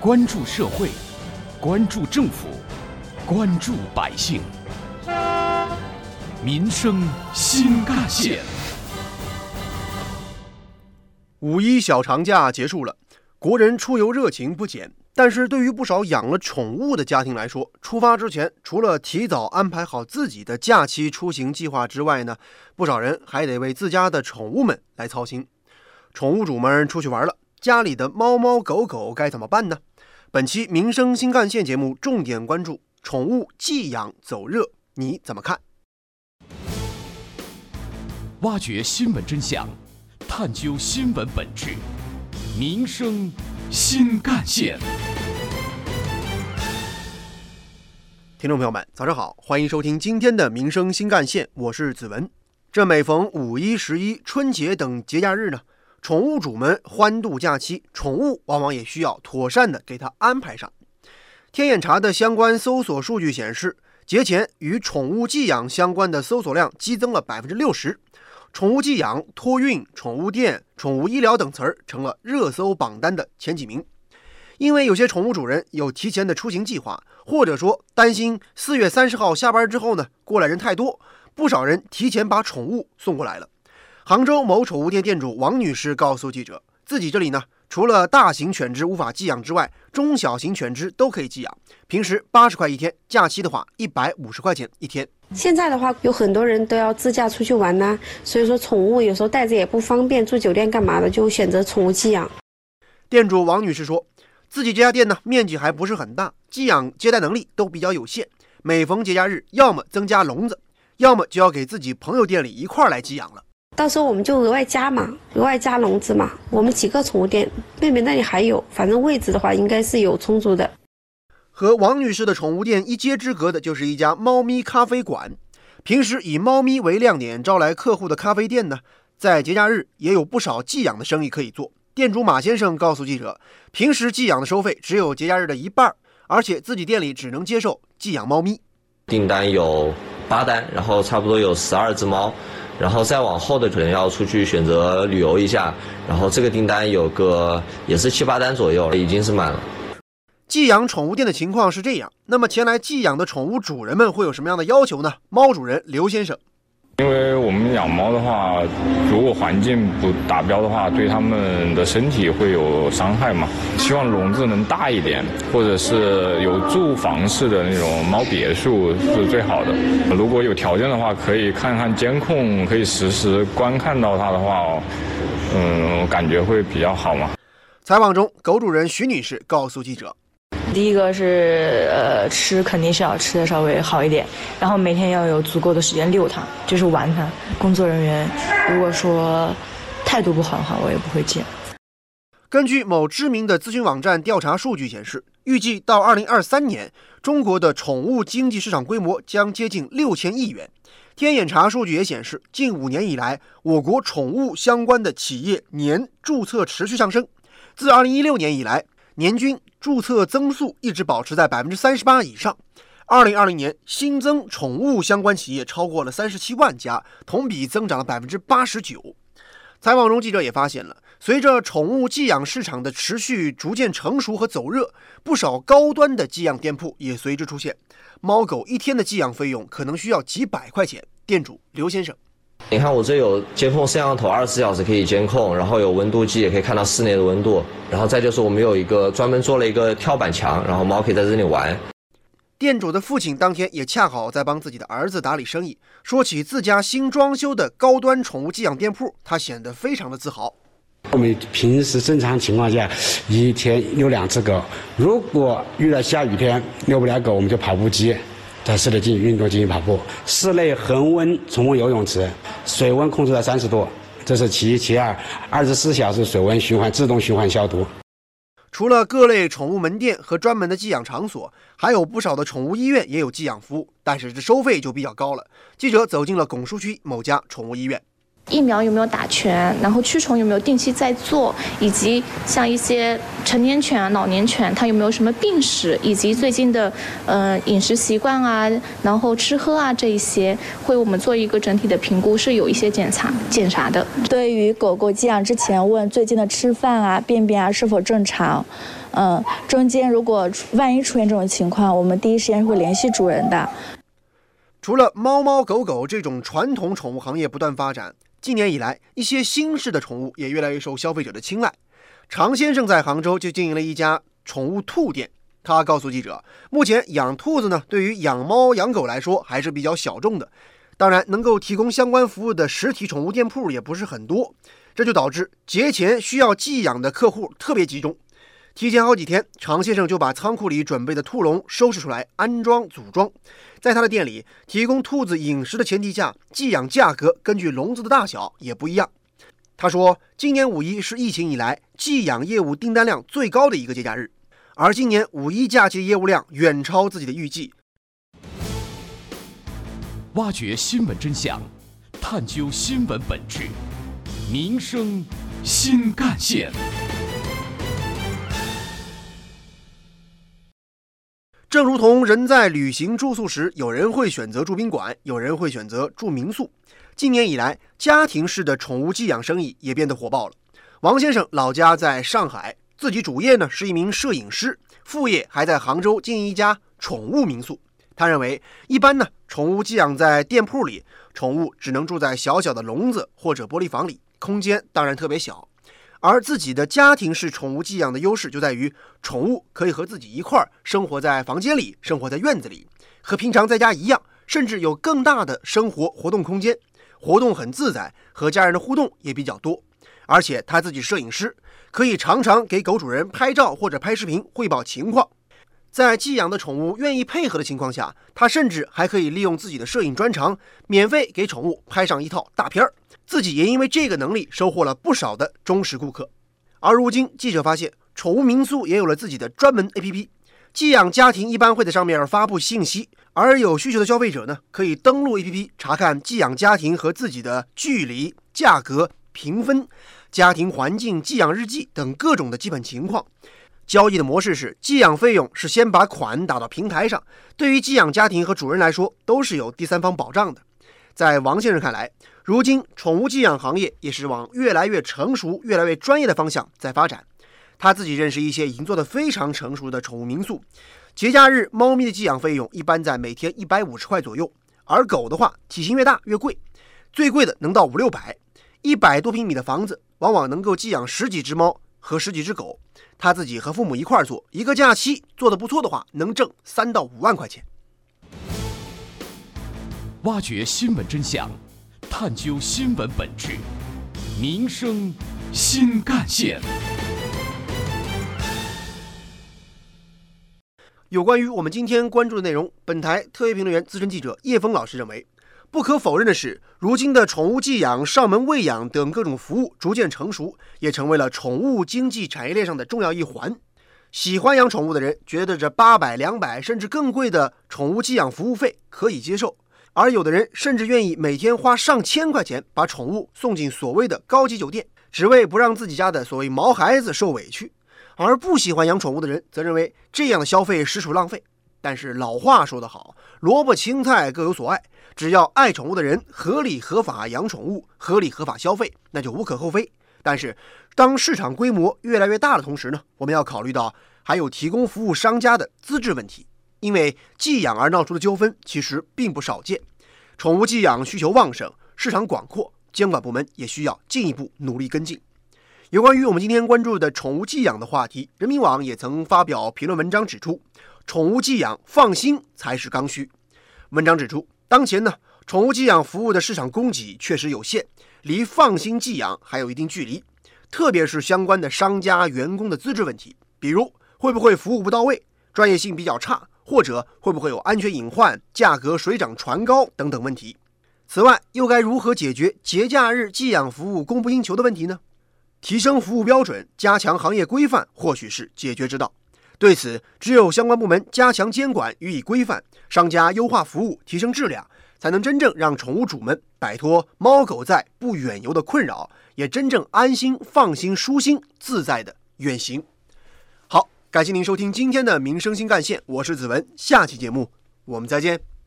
关注社会，关注政府，关注百姓，民生新干线。五一小长假结束了，国人出游热情不减。但是对于不少养了宠物的家庭来说，出发之前除了提早安排好自己的假期出行计划之外呢，不少人还得为自家的宠物们来操心。宠物主们出去玩了，家里的猫猫狗狗该怎么办呢？本期民生新干线节目重点关注宠物寄养走热，你怎么看？挖掘新闻真相，探究新闻本质，民生新干线。听众朋友们，早上好，欢迎收听今天的民生新干线，我是子文。这每逢五一、十一、春节等节假日呢，宠物主们欢度假期，宠物往往也需要妥善的给它安排上。天眼查的相关搜索数据显示，节前与宠物寄养相关的搜索量激增了百分之六十，宠物寄养、托运、宠物店、宠物医疗等词儿成了热搜榜单的前几名。因为有些宠物主人有提前的出行计划，或者说担心四月三十号下班之后呢，过来人太多，不少人提前把宠物送过来了。杭州某宠物店店主王女士告诉记者，自己这里呢，除了大型犬只无法寄养之外，中小型犬只都可以寄养，平时八十块一天，假期的话一百五十块钱一天。现在的话，有很多人都要自驾出去玩呐，所以说宠物有时候带着也不方便，住酒店干嘛的，就选择宠物寄养。店主王女士说。自己这家店呢，面积还不是很大，寄养接待能力都比较有限。每逢节假日，要么增加笼子，要么就要给自己朋友店里一块儿来寄养了。到时候我们就额外加嘛，额外加笼子嘛。我们几个宠物店，妹妹那里还有，反正位置的话应该是有充足的。和王女士的宠物店一街之隔的就是一家猫咪咖啡馆。平时以猫咪为亮点招来客户的咖啡店呢，在节假日也有不少寄养的生意可以做。店主马先生告诉记者，平时寄养的收费只有节假日的一半，而且自己店里只能接受寄养猫咪。订单有八单，然后差不多有十二只猫，然后再往后的可能要出去选择旅游一下，然后这个订单有个也是七八单左右，已经是满了。寄养宠物店的情况是这样，那么前来寄养的宠物主人们会有什么样的要求呢？猫主人刘先生。因为我们养猫的话，如果环境不达标的话，对它们的身体会有伤害嘛。希望笼子能大一点，或者是有住房式的那种猫别墅是最好的。如果有条件的话，可以看看监控，可以实时观看到它的话，嗯，感觉会比较好嘛。采访中，狗主人徐女士告诉记者。第一个是呃吃肯定是要吃的稍微好一点，然后每天要有足够的时间遛它，就是玩它。工作人员如果说态度不好的话，我也不会见。根据某知名的咨询网站调查数据显示，预计到二零二三年，中国的宠物经济市场规模将接近六千亿元。天眼查数据也显示，近五年以来，我国宠物相关的企业年注册持续上升，自二零一六年以来。年均注册增速一直保持在百分之三十八以上。二零二零年新增宠物相关企业超过了三十七万家，同比增长了百分之八十九。采访中，记者也发现了，随着宠物寄养市场的持续逐渐成熟和走热，不少高端的寄养店铺也随之出现。猫狗一天的寄养费用可能需要几百块钱。店主刘先生。你看我这有监控摄像头，二十四小时可以监控，然后有温度计，也可以看到室内的温度。然后再就是我们有一个专门做了一个跳板墙，然后猫可以在这里玩。店主的父亲当天也恰好在帮自己的儿子打理生意。说起自家新装修的高端宠物寄养店铺，他显得非常的自豪。我们平时正常情况下，一天遛两只狗。如果遇到下雨天遛不了狗，我们就跑步机。在室内进行运动，进行跑步。室内恒温宠物游泳池，水温控制在三十度，这是其一。其二，二十四小时水温循环自动循环消毒。除了各类宠物门店和专门的寄养场所，还有不少的宠物医院也有寄养服务，但是这收费就比较高了。记者走进了拱墅区某家宠物医院。疫苗有没有打全？然后驱虫有没有定期在做？以及像一些成年犬啊、老年犬，它有没有什么病史？以及最近的呃饮食习惯啊，然后吃喝啊这一些，会我们做一个整体的评估，是有一些检查检查的。对于狗狗寄养之前，问最近的吃饭啊、便便啊是否正常，嗯，中间如果万一出现这种情况，我们第一时间会联系主人的。除了猫猫狗狗这种传统宠物行业不断发展，近年以来，一些新式的宠物也越来越受消费者的青睐。常先生在杭州就经营了一家宠物兔店。他告诉记者，目前养兔子呢，对于养猫养狗来说还是比较小众的。当然，能够提供相关服务的实体宠物店铺也不是很多，这就导致节前需要寄养的客户特别集中。提前好几天，常先生就把仓库里准备的兔笼收拾出来，安装组装。在他的店里，提供兔子饮食的前提下，寄养价格根据笼子的大小也不一样。他说，今年五一是疫情以来寄养业务订单量最高的一个节假日，而今年五一假期的业务量远超自己的预计。挖掘新闻真相，探究新闻本质，民生新干线。正如同人在旅行住宿时，有人会选择住宾馆，有人会选择住民宿。今年以来，家庭式的宠物寄养生意也变得火爆了。王先生老家在上海，自己主业呢是一名摄影师，副业还在杭州经营一家宠物民宿。他认为，一般呢，宠物寄养在店铺里，宠物只能住在小小的笼子或者玻璃房里，空间当然特别小。而自己的家庭式宠物寄养的优势就在于，宠物可以和自己一块儿生活在房间里，生活在院子里，和平常在家一样，甚至有更大的生活活动空间，活动很自在，和家人的互动也比较多。而且他自己摄影师，可以常常给狗主人拍照或者拍视频汇报情况。在寄养的宠物愿意配合的情况下，他甚至还可以利用自己的摄影专长，免费给宠物拍上一套大片儿。自己也因为这个能力收获了不少的忠实顾客，而如今记者发现，宠物民宿也有了自己的专门 APP，寄养家庭一般会在上面发布信息，而有需求的消费者呢，可以登录 APP 查看寄养家庭和自己的距离、价格、评分、家庭环境、寄养日记等各种的基本情况。交易的模式是，寄养费用是先把款打到平台上，对于寄养家庭和主人来说，都是有第三方保障的。在王先生看来，如今宠物寄养行业也是往越来越成熟、越来越专业的方向在发展。他自己认识一些已经做得非常成熟的宠物民宿，节假日猫咪的寄养费用一般在每天一百五十块左右，而狗的话，体型越大越贵，最贵的能到五六百。一百多平米的房子，往往能够寄养十几只猫和十几只狗。他自己和父母一块儿做，一个假期做的不错的话，能挣三到五万块钱。挖掘新闻真相，探究新闻本质，民生新干线。有关于我们今天关注的内容，本台特约评论员、资深记者叶峰老师认为，不可否认的是，如今的宠物寄养、上门喂养等各种服务逐渐成熟，也成为了宠物经济产业链上的重要一环。喜欢养宠物的人觉得这八百、两百甚至更贵的宠物寄养服务费可以接受。而有的人甚至愿意每天花上千块钱把宠物送进所谓的高级酒店，只为不让自己家的所谓毛孩子受委屈。而不喜欢养宠物的人则认为这样的消费实属浪费。但是老话说得好，萝卜青菜各有所爱，只要爱宠物的人合理合法养宠物，合理合法消费，那就无可厚非。但是当市场规模越来越大的同时呢，我们要考虑到还有提供服务商家的资质问题。因为寄养而闹出的纠纷其实并不少见，宠物寄养需求旺盛，市场广阔，监管部门也需要进一步努力跟进。有关于我们今天关注的宠物寄养的话题，人民网也曾发表评论文章指出，宠物寄养放心才是刚需。文章指出，当前呢，宠物寄养服务的市场供给确实有限，离放心寄养还有一定距离，特别是相关的商家员工的资质问题，比如会不会服务不到位，专业性比较差。或者会不会有安全隐患、价格水涨船高等等问题？此外，又该如何解决节假日寄养服务供不应求的问题呢？提升服务标准，加强行业规范，或许是解决之道。对此，只有相关部门加强监管，予以规范，商家优化服务，提升质量，才能真正让宠物主们摆脱猫狗在不远游的困扰，也真正安心、放心、舒心、自在的远行。好感谢您收听今天的《民生新干线》，我是子文，下期节目我们再见。